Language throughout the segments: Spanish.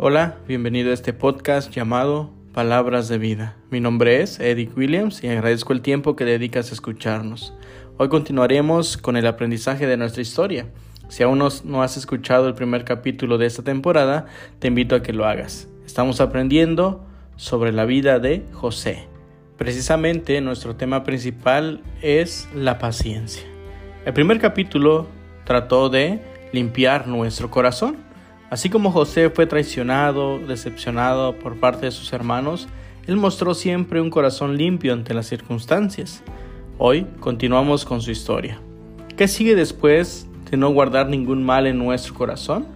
Hola, bienvenido a este podcast llamado Palabras de Vida. Mi nombre es Eric Williams y agradezco el tiempo que dedicas a escucharnos. Hoy continuaremos con el aprendizaje de nuestra historia. Si aún no has escuchado el primer capítulo de esta temporada, te invito a que lo hagas. Estamos aprendiendo sobre la vida de José. Precisamente nuestro tema principal es la paciencia. El primer capítulo trató de limpiar nuestro corazón. Así como José fue traicionado, decepcionado por parte de sus hermanos, él mostró siempre un corazón limpio ante las circunstancias. Hoy continuamos con su historia. ¿Qué sigue después de no guardar ningún mal en nuestro corazón?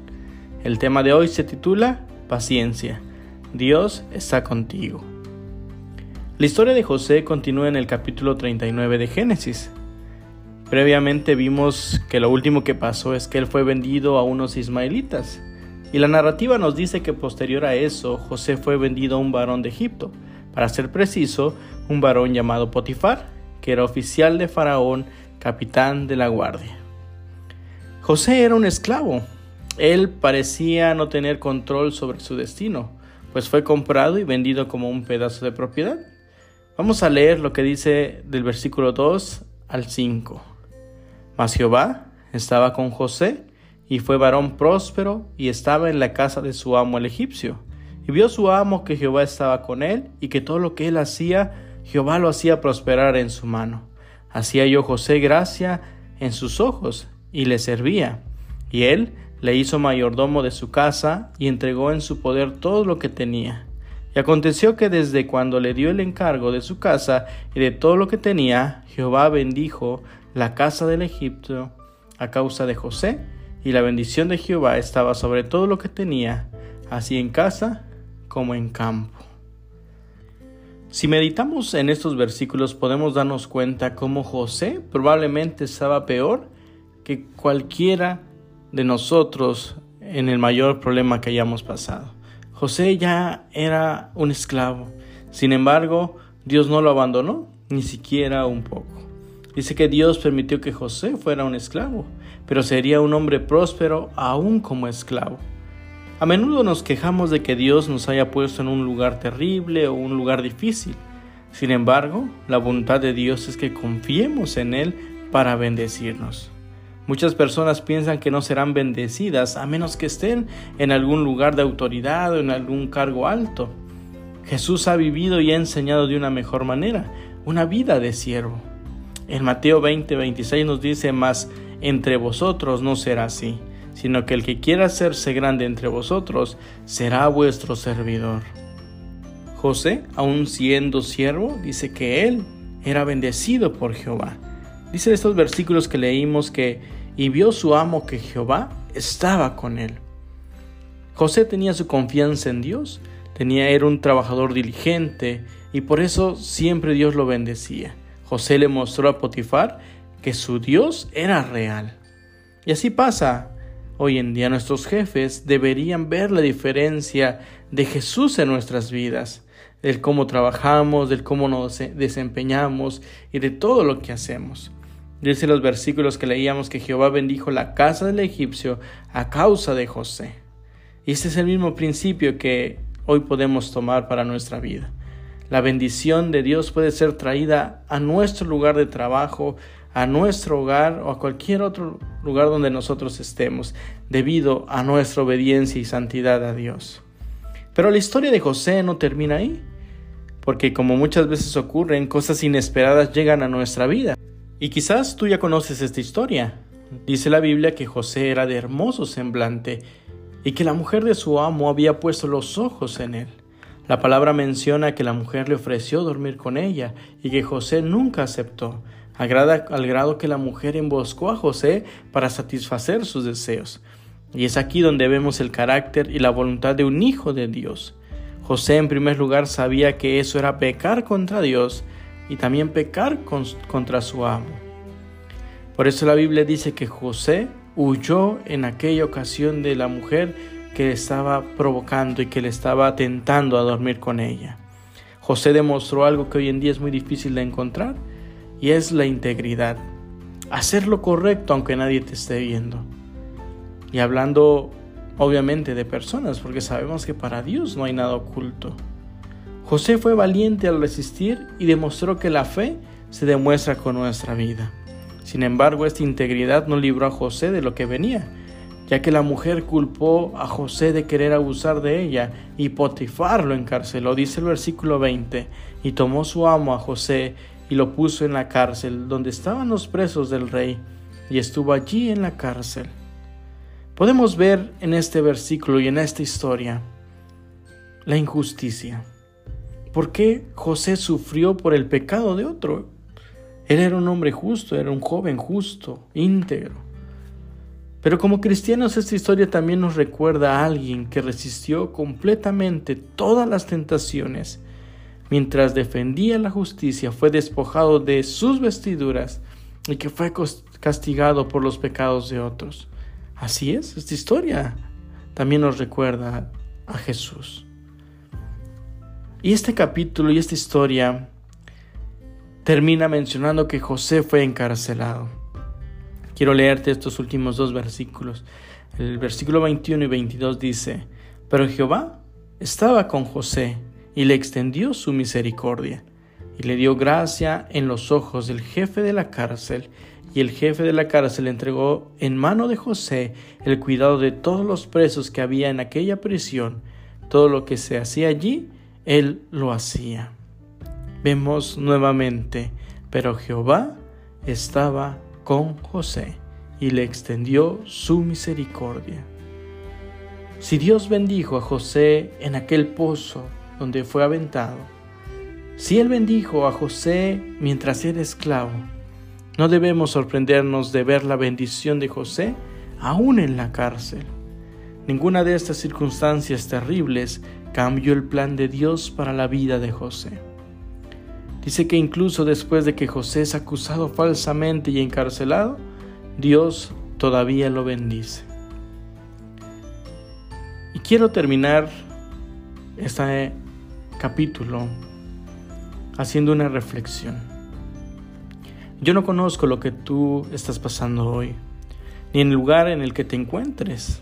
El tema de hoy se titula Paciencia. Dios está contigo. La historia de José continúa en el capítulo 39 de Génesis. Previamente vimos que lo último que pasó es que él fue vendido a unos ismaelitas. Y la narrativa nos dice que posterior a eso, José fue vendido a un varón de Egipto, para ser preciso, un varón llamado Potifar, que era oficial de Faraón, capitán de la guardia. José era un esclavo. Él parecía no tener control sobre su destino, pues fue comprado y vendido como un pedazo de propiedad. Vamos a leer lo que dice del versículo 2 al 5. Mas Jehová estaba con José, y fue varón próspero y estaba en la casa de su amo el egipcio. Y vio su amo que Jehová estaba con él y que todo lo que él hacía, Jehová lo hacía prosperar en su mano. Hacía yo José gracia en sus ojos y le servía. Y él le hizo mayordomo de su casa y entregó en su poder todo lo que tenía. Y aconteció que desde cuando le dio el encargo de su casa y de todo lo que tenía, Jehová bendijo la casa del Egipto a causa de José y la bendición de Jehová estaba sobre todo lo que tenía, así en casa como en campo. Si meditamos en estos versículos podemos darnos cuenta cómo José probablemente estaba peor que cualquiera de nosotros en el mayor problema que hayamos pasado. José ya era un esclavo, sin embargo Dios no lo abandonó, ni siquiera un poco. Dice que Dios permitió que José fuera un esclavo, pero sería un hombre próspero aún como esclavo. A menudo nos quejamos de que Dios nos haya puesto en un lugar terrible o un lugar difícil. Sin embargo, la voluntad de Dios es que confiemos en Él para bendecirnos. Muchas personas piensan que no serán bendecidas a menos que estén en algún lugar de autoridad o en algún cargo alto. Jesús ha vivido y ha enseñado de una mejor manera, una vida de siervo. En Mateo 20, 26 nos dice, más entre vosotros no será así, sino que el que quiera hacerse grande entre vosotros será vuestro servidor. José, aun siendo siervo, dice que él era bendecido por Jehová. Dice estos versículos que leímos que, y vio su amo que Jehová estaba con él. José tenía su confianza en Dios, tenía, era un trabajador diligente, y por eso siempre Dios lo bendecía. José le mostró a Potifar que su Dios era real. Y así pasa. Hoy en día nuestros jefes deberían ver la diferencia de Jesús en nuestras vidas, del cómo trabajamos, del cómo nos desempeñamos y de todo lo que hacemos. Dice los versículos que leíamos que Jehová bendijo la casa del egipcio a causa de José. Y este es el mismo principio que hoy podemos tomar para nuestra vida. La bendición de Dios puede ser traída a nuestro lugar de trabajo, a nuestro hogar o a cualquier otro lugar donde nosotros estemos, debido a nuestra obediencia y santidad a Dios. Pero la historia de José no termina ahí, porque como muchas veces ocurren, cosas inesperadas llegan a nuestra vida. Y quizás tú ya conoces esta historia. Dice la Biblia que José era de hermoso semblante y que la mujer de su amo había puesto los ojos en él. La palabra menciona que la mujer le ofreció dormir con ella y que José nunca aceptó, al grado que la mujer emboscó a José para satisfacer sus deseos. Y es aquí donde vemos el carácter y la voluntad de un hijo de Dios. José en primer lugar sabía que eso era pecar contra Dios y también pecar contra su amo. Por eso la Biblia dice que José huyó en aquella ocasión de la mujer que le estaba provocando y que le estaba tentando a dormir con ella. José demostró algo que hoy en día es muy difícil de encontrar y es la integridad. Hacer lo correcto aunque nadie te esté viendo. Y hablando obviamente de personas, porque sabemos que para Dios no hay nada oculto. José fue valiente al resistir y demostró que la fe se demuestra con nuestra vida. Sin embargo, esta integridad no libró a José de lo que venía, ya que la mujer culpó a José de querer abusar de ella y Potifar lo encarceló, dice el versículo 20, y tomó su amo a José y lo puso en la cárcel donde estaban los presos del rey, y estuvo allí en la cárcel. Podemos ver en este versículo y en esta historia la injusticia. ¿Por qué José sufrió por el pecado de otro? Él era un hombre justo, era un joven justo, íntegro. Pero como cristianos esta historia también nos recuerda a alguien que resistió completamente todas las tentaciones. Mientras defendía la justicia fue despojado de sus vestiduras y que fue castigado por los pecados de otros. Así es, esta historia también nos recuerda a Jesús. Y este capítulo y esta historia termina mencionando que José fue encarcelado. Quiero leerte estos últimos dos versículos. El versículo 21 y 22 dice, Pero Jehová estaba con José y le extendió su misericordia y le dio gracia en los ojos del jefe de la cárcel y el jefe de la cárcel entregó en mano de José el cuidado de todos los presos que había en aquella prisión. Todo lo que se hacía allí, él lo hacía. Vemos nuevamente, pero Jehová estaba con José y le extendió su misericordia. Si Dios bendijo a José en aquel pozo donde fue aventado, si Él bendijo a José mientras era esclavo, no debemos sorprendernos de ver la bendición de José aún en la cárcel. Ninguna de estas circunstancias terribles cambió el plan de Dios para la vida de José. Dice que incluso después de que José es acusado falsamente y encarcelado, Dios todavía lo bendice. Y quiero terminar este capítulo haciendo una reflexión. Yo no conozco lo que tú estás pasando hoy, ni en el lugar en el que te encuentres.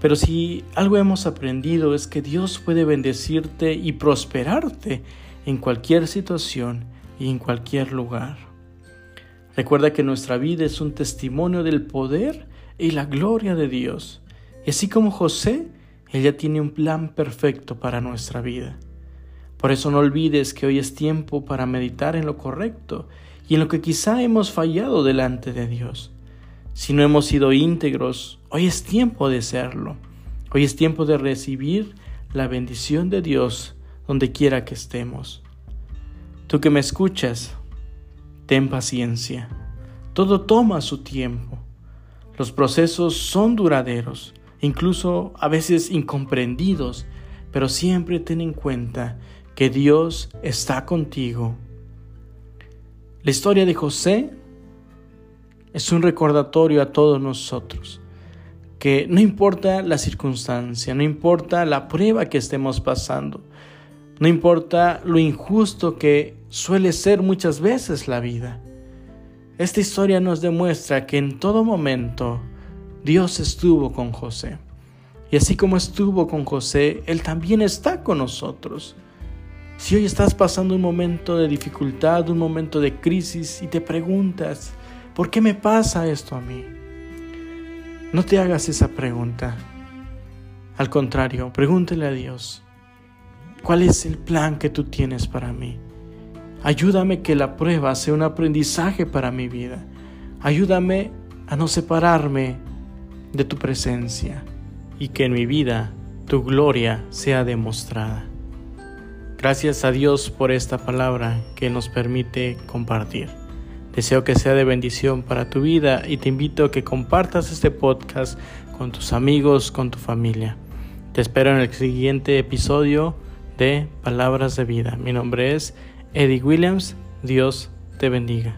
Pero si algo hemos aprendido es que Dios puede bendecirte y prosperarte en cualquier situación y en cualquier lugar. Recuerda que nuestra vida es un testimonio del poder y la gloria de Dios. Y así como José, ella tiene un plan perfecto para nuestra vida. Por eso no olvides que hoy es tiempo para meditar en lo correcto y en lo que quizá hemos fallado delante de Dios. Si no hemos sido íntegros, hoy es tiempo de serlo. Hoy es tiempo de recibir la bendición de Dios donde quiera que estemos. Tú que me escuchas, ten paciencia. Todo toma su tiempo. Los procesos son duraderos, incluso a veces incomprendidos, pero siempre ten en cuenta que Dios está contigo la historia de José es un recordatorio a todos nosotros que no importa la circunstancia, no importa la prueba que estemos pasando, no importa lo injusto que suele ser muchas veces la vida. Esta historia nos demuestra que en todo momento Dios estuvo con José. Y así como estuvo con José, Él también está con nosotros. Si hoy estás pasando un momento de dificultad, un momento de crisis y te preguntas, ¿por qué me pasa esto a mí? No te hagas esa pregunta. Al contrario, pregúntele a Dios, ¿cuál es el plan que tú tienes para mí? Ayúdame que la prueba sea un aprendizaje para mi vida. Ayúdame a no separarme de tu presencia y que en mi vida tu gloria sea demostrada. Gracias a Dios por esta palabra que nos permite compartir. Deseo que sea de bendición para tu vida y te invito a que compartas este podcast con tus amigos, con tu familia. Te espero en el siguiente episodio de Palabras de Vida. Mi nombre es Eddie Williams. Dios te bendiga.